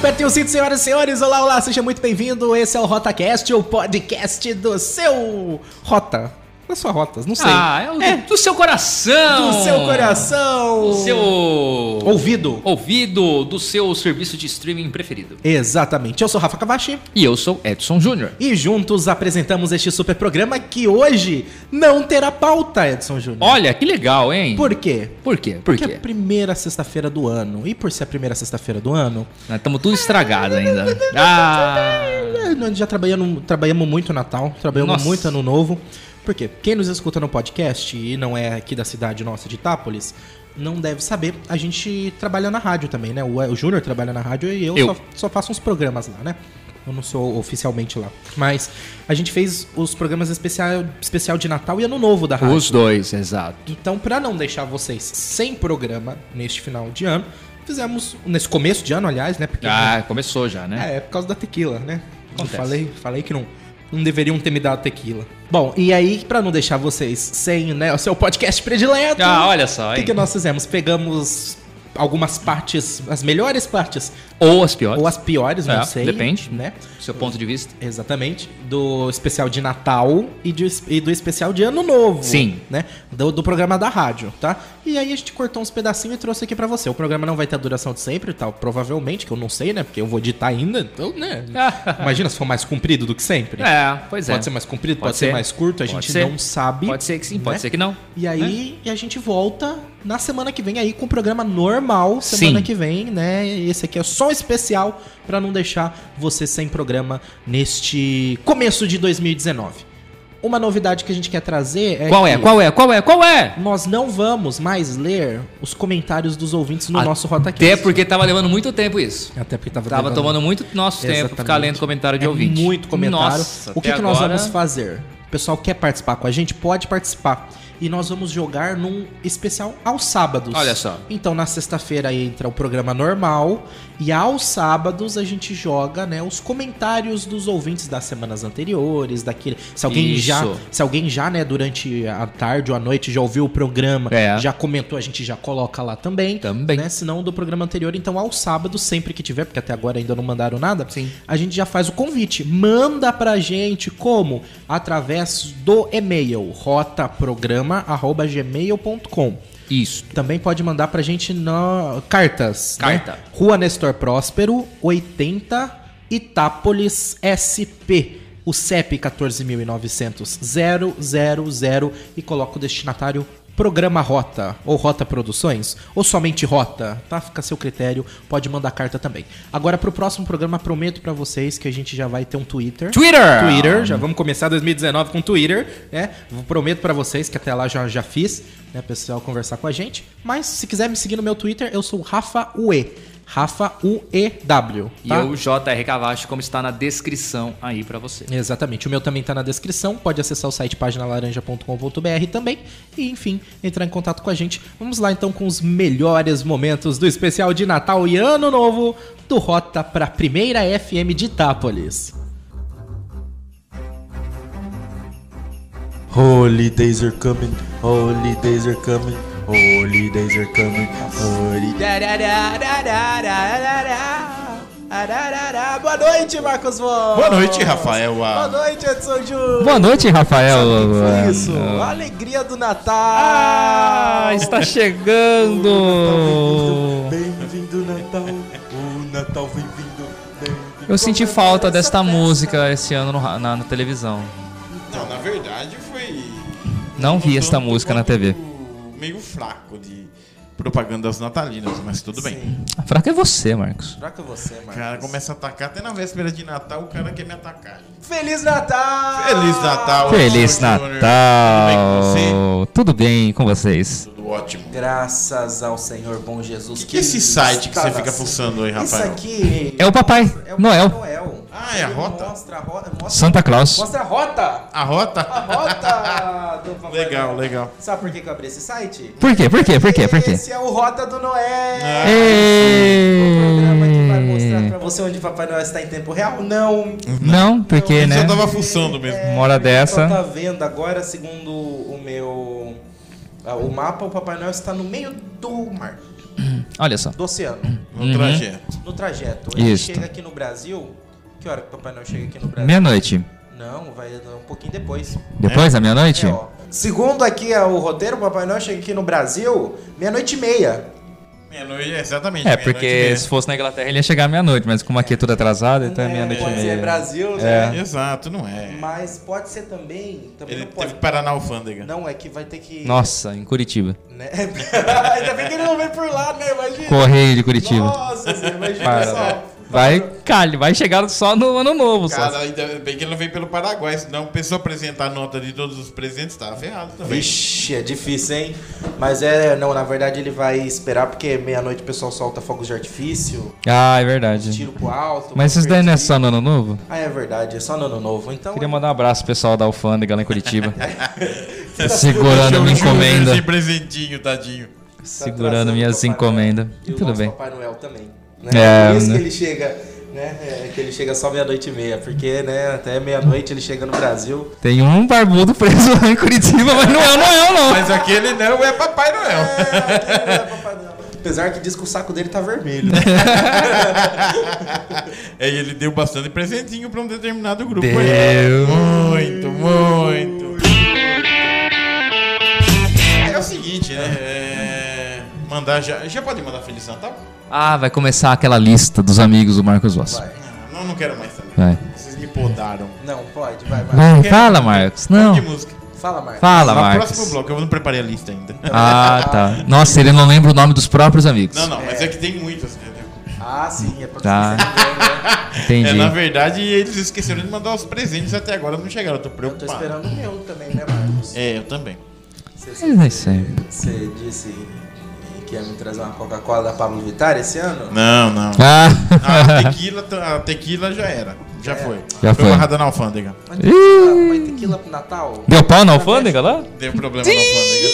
Apertem o cinto, senhoras e senhores. Olá, olá, seja muito bem-vindo. Esse é o RotaCast, o podcast do seu Rota. Das suas rotas, não sei. Ah, é, o do, do seu coração. do seu coração. Do seu ouvido. ouvido, do seu serviço de streaming preferido. Exatamente. Eu sou Rafa Cavachi E eu sou Edson Júnior. e juntos apresentamos este super programa que hoje não terá pauta, Edson Júnior. Olha, que legal, hein? Por quê? Por quê? Por Porque é quê? a primeira sexta-feira do ano. E por ser a primeira sexta-feira do ano, Nós estamos tudo estragado ainda. Ah, É, Nós já trabalhamos, trabalhamos muito Natal, trabalhamos Nossa. muito Ano Novo. Por quê? Quem nos escuta no podcast e não é aqui da cidade nossa de Itápolis, não deve saber. A gente trabalha na rádio também, né? O, o Júnior trabalha na rádio e eu, Eu. Só, só faço uns programas lá, né? Eu não sou oficialmente lá. Mas a gente fez os programas especial, especial de Natal e Ano Novo da rádio. os dois, exato. Então, pra não deixar vocês sem programa neste final de ano, fizemos, nesse começo de ano, aliás, né? Porque Ah, começou já, né? é, é por causa da tequila, né? Falei, falei que não, não deveriam ter me dado tequila. Bom, e aí, pra não deixar vocês sem né, o seu podcast predileto, Ah, olha só, o que, que nós fizemos? Pegamos algumas partes, as melhores partes, Ou as piores, ou as piores, não É, sei. depende. né? do seu ponto de vista. Exatamente. Do especial de Natal e, de- e do especial de Ano Novo. Sim. Né? Do, do programa da rádio, tá? E aí a gente cortou uns pedacinhos e trouxe aqui pra você. O programa não vai ter a duração de sempre, tal. Provavelmente, que eu não sei, né? Porque eu vou editar ainda. Então, né? Imagina se for mais comprido do que sempre. É, pois é. Pode ser mais comprido, pode, Pode ser. ser. mais curto, a Pode gente ser. não sabe. Pode ser que sim, pode né? ser que não. E aí e a gente volta na semana que vem aí com o programa normal, semana Sim. que vem, né? Esse aqui é só um especial pra não deixar você sem programa neste começo de 2019. Uma novidade que a gente quer trazer é Qual é? Qual é? Qual é? Qual é? nós não vamos mais ler os comentários dos ouvintes no Até nosso RotaCast. Até porque tava levando muito tempo isso. Até porque tava, Tava levando- tomando muito nosso tempo Exatamente. ficar lendo comentário de É ouvinte. Muito comentário. Nossa, o que, que nós agora- vamos fazer? O pessoal quer participar com a gente? Pode participar. E nós vamos jogar num especial aos sábados. Olha só. Então na sexta-feira entra o programa normal e aos sábados a gente joga, né, os comentários dos ouvintes das semanas anteriores, daquele, se alguém Isso. já, se alguém já, né, durante a tarde ou a noite já ouviu o programa, É. já comentou, a gente já coloca lá também, Também. né? Se não do programa anterior, então aos sábados, sempre que tiver, porque até agora ainda não mandaram nada, Sim. a gente já faz o convite. Manda pra gente como? Através do e-mail rotaprograma@gmail.com. Isso. Também pode mandar pra gente no... cartas. Carta. Né? Rua Nestor Próspero, 80, Itápolis, SP. O CEP 14900 000 e coloca o destinatário Programa Rota ou Rota Produções ou somente Rota, tá? Fica a seu critério, pode mandar carta também. Agora pro próximo programa prometo pra vocês que a gente já vai ter um Twitter. Twitter! Twitter, já vamos começar 2019 com Twitter, né? Prometo pra vocês que até lá já, já fiz, né, pessoal conversar com a gente. Mas se quiser me seguir no meu Twitter, eu sou Rafa UE. Rafa UEW. E tá? eu, JR Cavacho, como está na descrição aí pra você. Exatamente, o meu também tá na descrição. Pode acessar o site paginalaranja.com.br também. E enfim, entrar em contato com a gente. Vamos lá então com os melhores momentos do especial de Natal e Ano Novo do Rota pra primeira FM de Itápolis. Holidays are coming, holidays are coming, holidays are coming, holidays. Boa noite, Marcos Von. Boa noite, Rafael. Boa noite, Edson Júnior. Boa noite, Rafael. Sabe o que foi isso? A alegria do Natal. Ah, está chegando. Bem-vindo Natal, o Natal vem vindo. bem-vindo. Eu senti falta desta música esse ano no na, na televisão. Não, na verdade foi. Não vi esta música na TV. Meio fraco de propagandas natalinas, mas tudo bem. A fraca é você, Marcos. Fraca você, O Marcos. cara começa a atacar até na véspera de Natal, o cara quer me atacar. Feliz Natal! Feliz Natal! Feliz Edson Júnior. Natal. Tudo bem com vocês? Tudo ótimo. Graças ao Senhor bom Jesus. O que, que é esse site que você fica fuçando aí, Isso Rafael? aqui É o papai é o Noel. Papai Noel. Ah, é a rota? Mostra a rota. Mostra, Santa Claus. mostra a rota. A rota? A rota do Papai legal, Noel. legal. Sabe por que que eu abri esse site? Por quê? Por quê? Por quê? Por quê? Esse é o Rota do Noé. Ah. O programa que vai mostrar pra você onde o Papai Noel está em tempo real? Não. Não, porque, né? só tava fuçando mesmo. Uma hora dessa. Tá vendo agora, segundo o meu... ah, O mapa, o Papai Noel está no meio do mar. Olha só. do oceano. No Uhum. trajeto. No trajeto. Ele Isso. chega aqui no Brasil. Que hora que o Papai Noel chega aqui no Brasil? Meia-noite. Não, vai um pouquinho depois. Depois da meia-noite? É. Segundo aqui é o roteiro, o Papai Noel chega aqui no Brasil meia-noite e meia. Meia-noite, exatamente. É, meia-noite porque meia. se fosse na Inglaterra ele ia chegar meia-noite, mas como aqui é tudo atrasado, então é meia-noite e pode ser meia. Brasil, É. né? Exato, não é. Mas pode ser também. Também Ele não pode. teve que parar na alfândega. Não, é que vai ter que. Nossa, em Curitiba. Né? Ainda bem que ele não vem por lá, né? Imagina. Correio de Curitiba. Nossa, você imagina Para. só. Vai, calha, vai chegar só no ano novo, só. Cara, ainda bem que ele não veio pelo Paraguai, senão a pessoa apresentar a nota de todos os presentes, tava ferrado também. Vixe, é difícil, hein? Mas é, não, na verdade ele vai esperar porque meia-noite o pessoal solta fogos de artifício, Ah, é verdade. tiro pro alto. Mas isso daí não é só no ano novo? Ah, é verdade, é só no ano novo. Então. Queria mandar um abraço pro pessoal da Alfândega lá em Curitiba. tá segurando minha encomenda. Esse presentinho, tadinho. tá Segurando minhas encomendas. E Tudo bem. Papai Noel também. Né? É, Por isso né? que ele chega, né? É, que ele chega só meia-noite e meia, porque, né, até meia-noite ele chega no Brasil. Tem um barbudo preso lá em Curitiba, mas não é o Noel, não. Mas aquele não é Papai Noel. É, aquele não é Papai Noel. Apesar que diz que o saco dele tá vermelho. É, e ele deu bastante presentinho pra um determinado grupo. Deu. aí. Muito, muito. Mandar já. Já pode mandar Feliz Natal? Ah, vai começar aquela lista dos amigos do Marcos Voss. Vai. Não, não quero mais também. Vai. Vocês me podaram. Não, pode, vai, vai. Quero- fala, Marcos. Não. de música. Fala, Marcos. Fala, No Marcos. próximo bloco, eu não preparei a lista ainda. Ah, tá. Nossa, ele não lembra o nome dos próprios amigos. Não, não, mas é que tem muitos, entendeu? Ah, sim, é pra Tá. você entender, né? Entendi. É, na verdade, eles esqueceram de mandar os presentes até agora, não chegaram, eu tô Eu tô preocupado. esperando o meu também, né, Marcos? É, eu também. Você, Mas vai ser. você disse que ia me trazer uma Coca-Cola da Pablo Vittar esse ano? Não, não. Ah, A tequila, a tequila já era. Já foi. Já foi. barrada na alfândega. Mas tequila, mas tequila pro Natal? deu pau na alfândega lá? Deu problema na alfândega.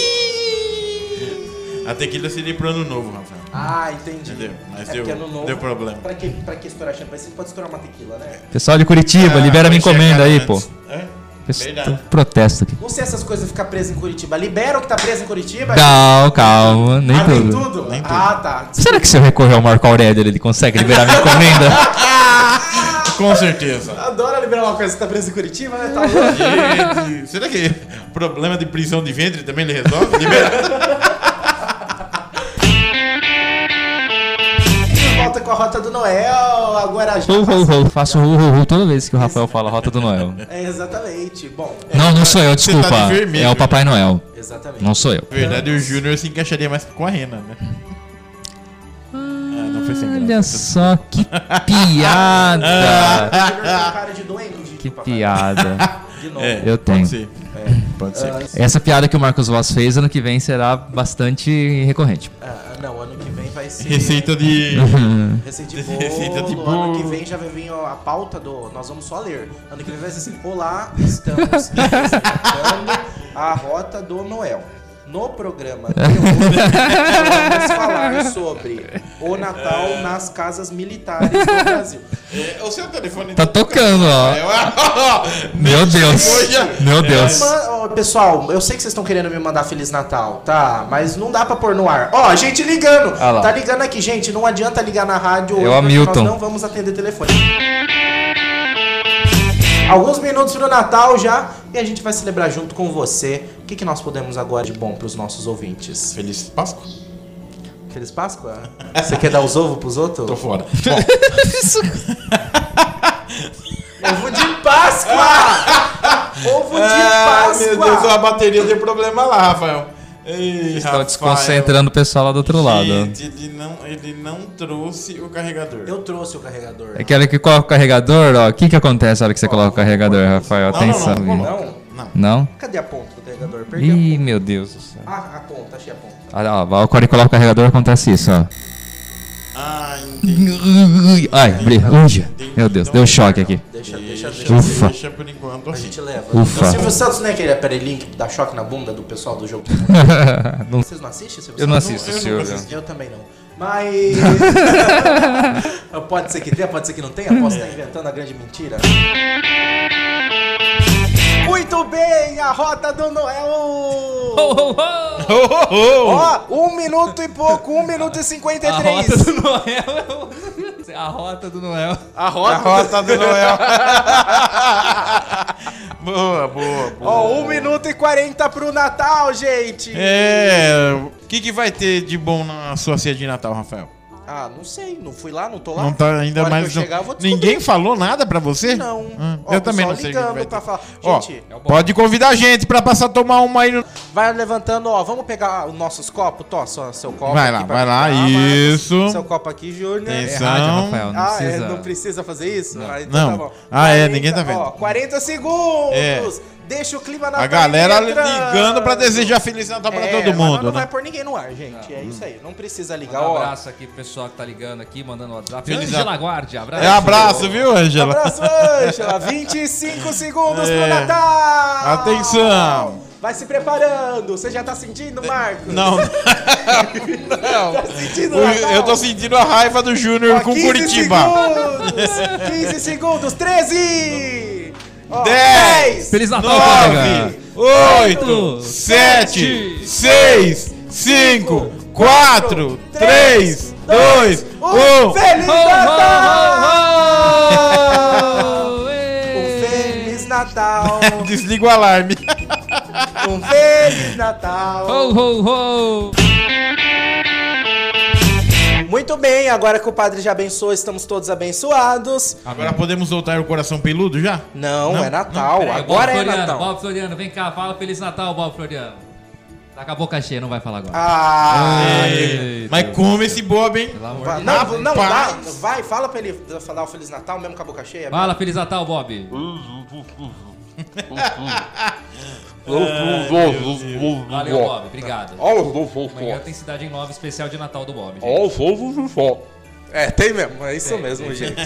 A tequila seria pro ano novo, Rafael. Ah, entendi. Entendeu? Mas é deu, porque ano novo, deu problema. Pra que, pra que estourar champanhe? Você pode estourar uma tequila, né? Pessoal de Curitiba, Ah, libera minha foi encomenda aí, antes. pô. É? Verdade. Protesto aqui. Não sei essas coisas ficar presas em Curitiba. Libera o que tá preso em Curitiba? Não, calma, nem ah, nem tudo. tudo? Nem tudo. Ah, tá. Será que se eu recorrer ao Marco Aurélio ele consegue liberar minha encomenda? Com certeza. Adora liberar uma coisa que tá presa em Curitiba, né? Tá. Gente, será que problema de prisão de ventre também ele resolve? Libera. Com a Rota do Noel, agora já. Hu, hu, hu. Faço hu toda vez que o Rafael fala Rota do Noel. É, exatamente. Bom, Não, não sou eu, Você tá desculpa. de vermelho, É o Papai Noel. exatamente. Não sou eu. Na verdade, o Júnior se encaixaria mais com a Rena, né? Ah, não foi sem Olha só que piada. O Júnior tem cara de duende. Que piada. De novo. É, Eu tenho. Pode ser. Pode ser. Ah, Essa piada que o Marcos Voss fez ano que vem será bastante recorrente. ah, não, ano que vem vai ser. Receita de. Receita de bolo. Receita de Ano bolo. que vem já vai vir ó, a pauta do. Nós vamos só ler. Ano que vem vai ser assim: Olá, estamos apresentando a Rota do Noel. No programa de hoje, vamos falar sobre o Natal nas casas militares do Brasil. É, o seu telefone Tá tocando, ó. Meu Deus. Meu Deus. Pessoal, eu sei que vocês estão querendo me mandar Feliz Natal, tá? Mas não dá pra pôr no ar. Ó, a gente ligando. Ah lá. Tá ligando aqui, gente. Não adianta ligar na rádio. É o hoje, Hamilton. Nós não vamos atender telefone. Alguns minutos pro Natal já e a gente vai celebrar junto com você. O que, que nós podemos agora de bom pros nossos ouvintes? Feliz Páscoa? Feliz Páscoa? Você quer dar os ovos pros outros? Tô fora. Ovo de Páscoa! Ovo de Ah, Páscoa! meu Deus, a bateria deu problema lá, Rafael. Ei, Estão desconcentrando o pessoal lá do outro lado. Gente, ele não, ele não trouxe o carregador. Eu trouxe o carregador. É aquele que coloca o carregador, ó. O que que acontece na hora que você coloca o carregador, Rafael? Não, Atenção. não, não. Não? Não. Cadê a ponta do carregador? Perdi a Ih, ponta. meu Deus do céu. Ah, a ponta, achei a ponta. Ah, ó, ó, quando ele coloca o carregador acontece isso, ó. Ah, entendi. Ai, bri- uja. Meu Deus, deu um choque aqui. Deixa, deixa, Deixa, deixa. Ufa. deixa por enquanto A gente leva. Ufa. O Silvio Santos não é aquele aparelhinho que dá choque na bunda do pessoal do jogo? Não- Vocês não assistem, Silvio eu não Santos? assisto, eu nunca Silvio. assisti. Eu também não. Mas. pode ser que tenha, pode ser que não tenha. Posso estar inventando a grande mentira. Muito bem, a rota do Noel! Ó, um minuto e pouco, um minuto e A 53. rota do Noel. A rota do Noel. A rota. A rota do Noel. boa, boa, boa. Ó, um minuto e 40 pro Natal, gente. É. O que, que vai ter de bom na sua ceia de Natal, Rafael? Ah, não sei, não fui lá, não tô lá. Não tá ainda mais. que eu chegar, eu vou descobrir. Ninguém falou nada pra você? Não. Hum, Ó, eu também não sei. ligando vai pra falar. Ó, Gente, pode convidar a gente pra passar a tomar uma aí. no- vai levantando, ó. Vamos pegar os nossos copos? Tó, só seu copo Vai lá, vai lá, isso. Seu copo aqui, Júnior. É Atenção. rádio, Rafael. Não ah, precisa. é, não precisa fazer isso? Ah, Não. Ah, é, ninguém tá vendo. Ó, 40 segundos. É. Deixa o clima na A galera ligando pra desejar Feliz Natal pra É, todo mas mundo, Não né? vai pôr ninguém no ar, gente. É isso aí. Não precisa ligar. Um Ó, abraço aqui pro pessoal que tá ligando aqui, mandando WhatsApp. Feliz Angela. Guardia, abraço. É abraço, viu, Angela? Abraço, Ângela. 25 segundos É. pro Natal. Atenção. Vai se preparando. Você já tá sentindo, Marcos? Não, Tá sentindo Natal? eu tô sentindo a raiva do Júnior com 15 Curitiba. Segundos, 15 segundos. 13. Ó, 10, Feliz Natal, colega. 9, 8, Oito, 7, 6, 5, 4, 3, 2, 1. Feliz Natal! ho, ho! Um! Feliz Natal! Desliga o alarme. Um Feliz Natal! Ho, ho, ho! Muito bem, agora que o padre já abençoou, estamos todos abençoados. Agora podemos soltar o coração peludo já? Não, Não, é Natal. Peraí, agora Bob é Floriano, Natal. Bob Floriano, vem cá, fala Feliz Natal, Bob Floriano. Tá com a boca cheia, não vai falar agora. Ah! Eita. Mas come esse bob, hein? Pelo amor Vai- de Não, Deus. não, dá, Rapaz. vai, fala pra ele falar o Feliz Natal mesmo com a boca cheia. Fala Feliz Natal, Bob. Valeu, Bob. Obrigado. Amanhã tem Cidade em Nova especial de Natal do Bob. É, tem mesmo, é isso mesmo, gente.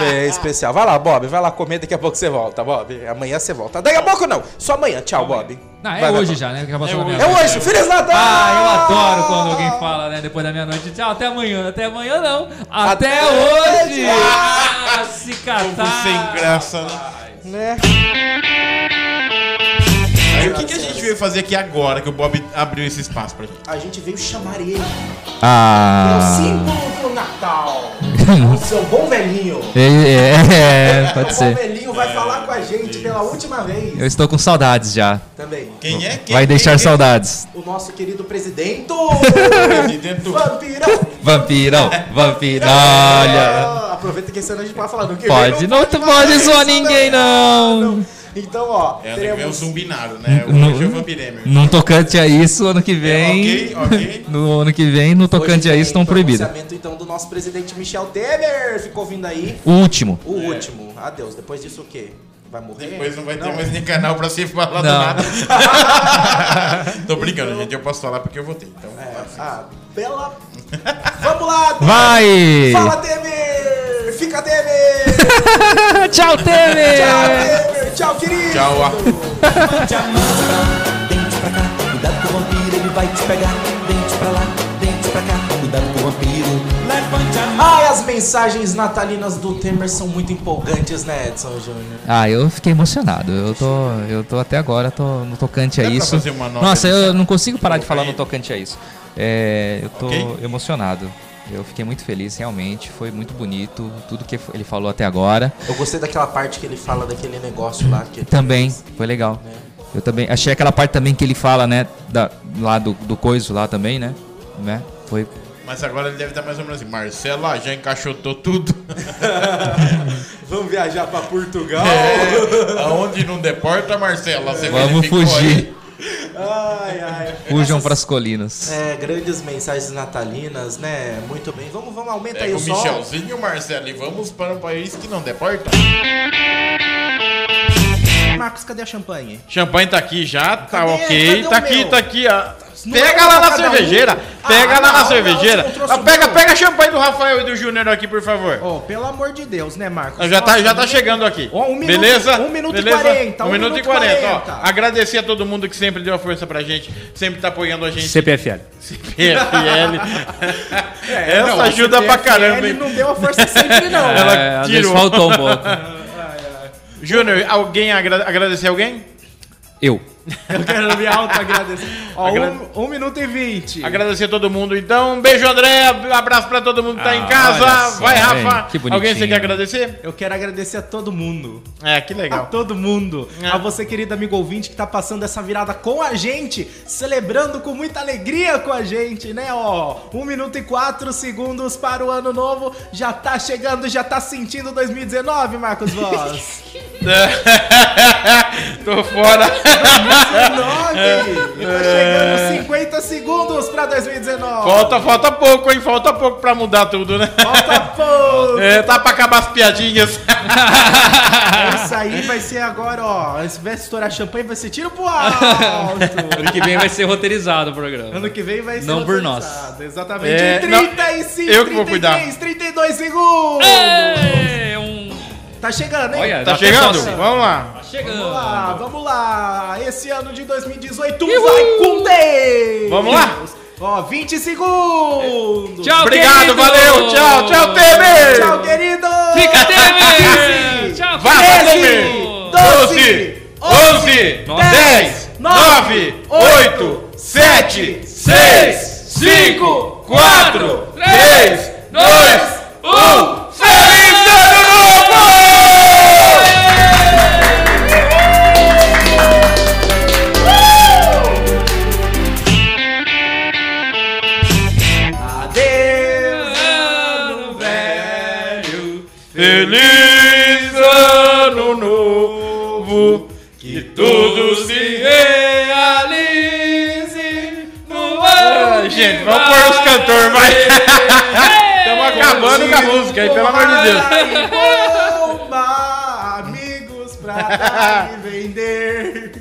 É especial. Vai lá, Bob, vai lá comer, daqui a pouco você volta, Bob. Amanhã você volta. Daqui a pouco não, só amanhã. Tchau, Bob. Não, é Vai, hoje vai. já, né? Que já passou É hoje. É hoje, Feliz Natal! Ah, eu adoro quando alguém fala, né? Depois da meia-noite. Tchau, até amanhã. Até amanhã não. Até, Até hoje! hoje! Ah, se catar! Povo sem graça, né? O que, fazer aqui agora que o Bob abriu esse espaço pra gente? A gente veio chamar ele. É o Ah. símbolo do Natal. O seu bom velhinho. É, é, o pode bom ser. velhinho vai falar com a gente pela última vez. Eu estou com saudades já. Também. Quem é? Quem, Vai deixar quem, saudades. O nosso querido presidente. Presidente Vampirão. Vampirão, vampirão. Olha. Ah, Aproveita que esse ano a gente pode falar do que Pode, vem, não tu falar pode zoar ninguém, não. Então, ó, É, que ver o teremos zumbinário, né? O No- é o Vampirêmio. Tocante a isso, ano que vem. Ok, ok. No ano que vem, no tocante a isso, estão proibidos. pronunciamento, então, do nosso presidente Michel Temer. Ficou vindo aí. O último. O último. Adeus. Depois disso, o quê? Vai morrer? Depois não vai ter mais nem canal pra ser falado Não. nada. Tô brincando, gente. Eu posso falar porque eu votei. Então, É, ah, bela... Vamos lá! Vai! Fala, Temer! Fica, Temer! Tchau, Tchau, Temer! Tchau, querido! tchau. ah. Dente pra cá, cuidado com o vampiro, ele vai te pegar. Dente pra lá, dente pra cá, cuidado com o vampiro. Levante a mão. Ai, as mensagens natalinas do Temer são muito empolgantes, né, Edson Júnior? Ah, eu fiquei emocionado. Eu tô, eu tô até agora tô no tocante a Dá pra isso. fazer uma nova Nossa, eu não consigo parar de falar no tocante a isso. É, eu tô Ok. emocionado. Eu fiquei muito feliz, realmente. Foi muito bonito tudo que ele falou até agora. Eu gostei daquela parte que ele fala daquele negócio lá. Que Também, fez. foi legal. Eu também achei aquela parte também que ele fala, né, da, lá do, do coiso lá também, né? né? Foi Mas agora ele deve estar mais ou menos assim. Marcela já encaixotou tudo. Vamos viajar pra Portugal. É, aonde não deporta, Marcela? Você Vamos fugir. Ai, ai. Fujam Essas- pras colinas. É, grandes mensagens natalinas, né? Muito bem. Vamos, vamos, aumenta aí Pega o o som. Michelzinho, Marcelo, e vamos para um país que não deporta. Marcos, cadê a champanhe? Champanhe tá aqui já, tá Cadê? ok. Cadê o tá aqui, meu? tá aqui, ó. Pega é lá pra na cervejeira. Pega Ah, lá na cervejeira. Ah, pega, pega a champanhe do Rafael e do Júnior aqui, por favor. Oh, pelo amor de Deus, né, Marcos? Já tá, já tá ninguém- chegando aqui. Ó, um minuto- Beleza? um minuto e Beleza? 40, Um, um minuto e minuto e 40. 40. Ó, agradecer a todo mundo que sempre deu a força pra gente, sempre tá apoiando a gente. CPFL. CPFL. É, Essa não, ajuda a pra caramba, CPFL hein? não deu a força sempre, não. Ela É, vezes tirou. faltou um pouco. Júnior, alguém agra- agradecer alguém? Eu. Eu quero me auto-agradecer. Ó, Agra- um, um minuto e vinte. Agradecer a todo mundo, então. Um beijo, André. Abraço pra todo mundo que tá em Ah, casa. olha só, Vai? Rafa. Que bonitinho. Alguém você quer agradecer? Eu quero agradecer a todo mundo. É, que A legal. todo mundo. É. A você, querido amigo ouvinte, que tá passando essa virada com a gente, celebrando com muita alegria com a gente, né? Ó, um minuto e quatro segundos para o ano novo. Já tá chegando, já tá sentindo 2019, Marcos Voss. Tô fora. 2019! E tá chegando 50 segundos pra 2019. Falta, falta pouco, hein? Falta pouco pra mudar tudo, né? Falta pouco! É, tá pra acabar as piadinhas. Isso aí vai ser agora, ó. Se vai estourar champanhe, vai ser tiro pro alto. Ano que vem vai ser roteirizado o programa. Ano que vem vai ser Não por nós. Exatamente. É, Em não, 35, eu que vou cuidar. 33, 32 segundos. É um... Tá chegando, hein? Olha, Tá chegando? Vamos lá. Vamos Chegando. lá, vamos lá. Esse ano de 2018 vai com Deus. Vamos lá. Ó, 20 segundos. Tchau, Obrigado, querido. valeu. Tchau, tchau, Temer. Tchau, querido. Fica Temer! Tchau, querido. Temer. 12, 11, 10, 9, 8, 7, 6, 5, 4, 3, 2, 1. Feliz Ano Novo! Que tudo se realize no ano. Gente, vamos pôr os cantores, vai! Estamos acabando com a música aí, pelo amor de Deus. Bomba, amigos pra me vender.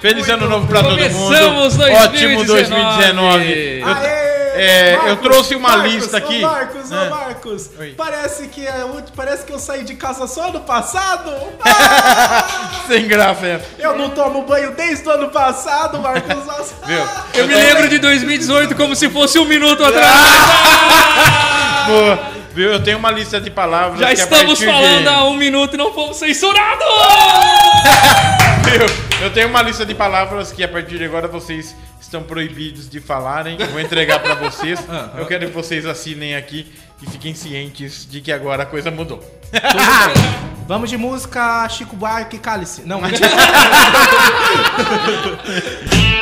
Feliz ano novo pra todo mundo. Começamos Ótimo 2019. 2019. Aê! É, eu trouxe uma lista ô aqui. Marcos, ô É. Marcos, Oi. parece que, é, parece que eu saí de casa só ano passado. Ah, Sem graça, é. eu não tomo banho desde o ano passado, Marcos. Viu? Eu me lembro de 2018 como se fosse um minuto atrás. Boa. Viu? Eu tenho uma lista de palavras. Já estamos falando de... há um minuto e não fomos censurados! Viu? Eu tenho uma lista de palavras que a partir de agora vocês estão proibidos de falarem. Eu vou entregar pra vocês. Eu quero que vocês assinem aqui e fiquem cientes de que agora a coisa mudou. Vamos de música Chico Buarque e Cálice. Não, mentira.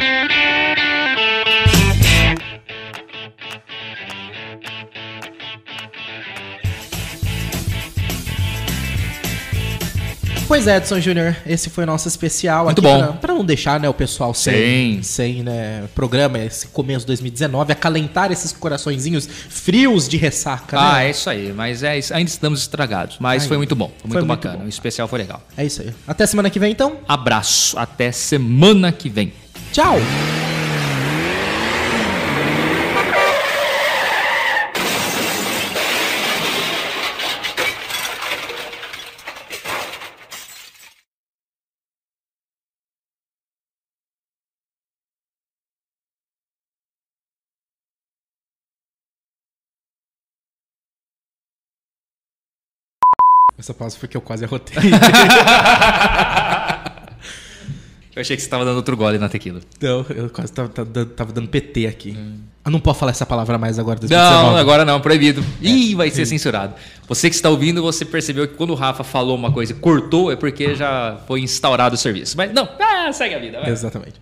Pois é, Edson Júnior, esse foi o nosso especial Muito aqui bom. Pra, pra não deixar né, o pessoal sem, Sim. sem né, programa, esse começo de 2019, acalentar esses coraçõezinhos frios de ressaca. Ah, né? é isso aí. Mas é ainda estamos estragados. Mas Ainda. foi muito bom. Foi muito Foi muito bacana. bom. O especial foi legal. É isso aí. Até semana que vem, então. Abraço. Até semana que vem. Tchau! Essa pausa foi que eu quase arrotei. Eu achei que você tava dando outro gole na tequila. Não, eu quase tava, tava dando- tava dando PT aqui. Eu não posso falar essa palavra mais agora. 2019. Não, agora não, proibido. Ih, vai ser censurado. Você que está ouvindo, você percebeu que quando o Rafa falou uma coisa e cortou, é porque já foi instaurado o serviço. Mas não, ah, segue a vida. Vai. Exatamente.